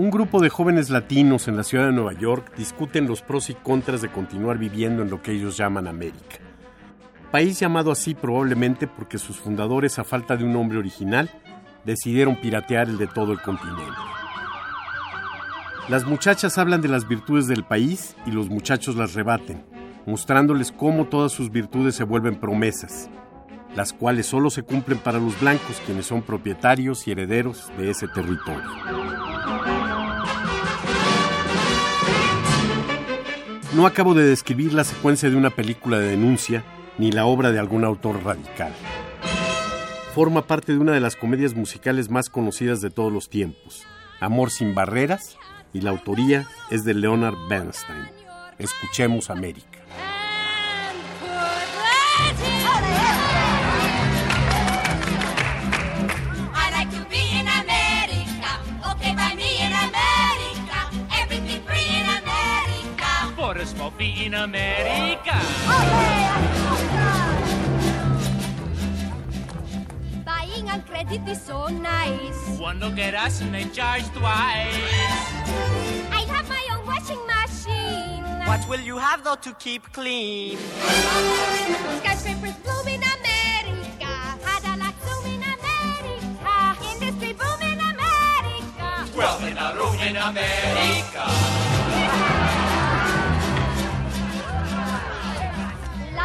Un grupo de jóvenes latinos en la ciudad de Nueva York discuten los pros y contras de continuar viviendo en lo que ellos llaman América. País llamado así probablemente porque sus fundadores, a falta de un nombre original, decidieron piratear el de todo el continente. Las muchachas hablan de las virtudes del país y los muchachos las rebaten, mostrándoles cómo todas sus virtudes se vuelven promesas, las cuales solo se cumplen para los blancos, quienes son propietarios y herederos de ese territorio. No acabo de describir la secuencia de una película de denuncia ni la obra de algún autor radical. Forma parte de una de las comedias musicales más conocidas de todos los tiempos, Amor sin barreras, y la autoría es de Leonard Bernstein. Escuchemos América. America. For a small in America. Buying on credit is so nice. One look at us and they charge twice. I have my own washing machine. What will you have though to keep clean? Skyscrapers bloom in America. Cadillac zoom in America. Industry boom in America. Wealth in a room in America.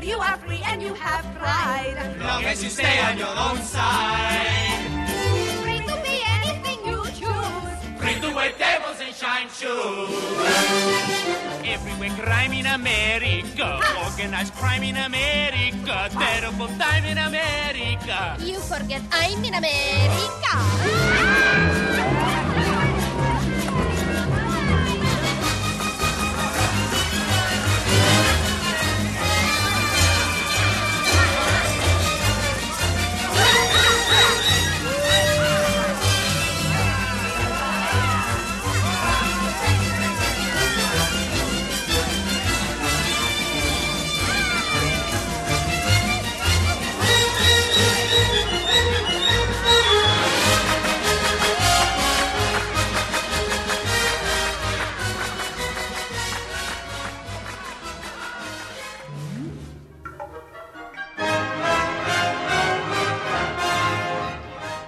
America. Here you are free and you have pride. Long as you stay on your own side. Free to be anything you choose. Free to wear tables and shine shoes. Everywhere crime in America. Organized crime in America. Terrible time in America. You forget I'm in America. Ah.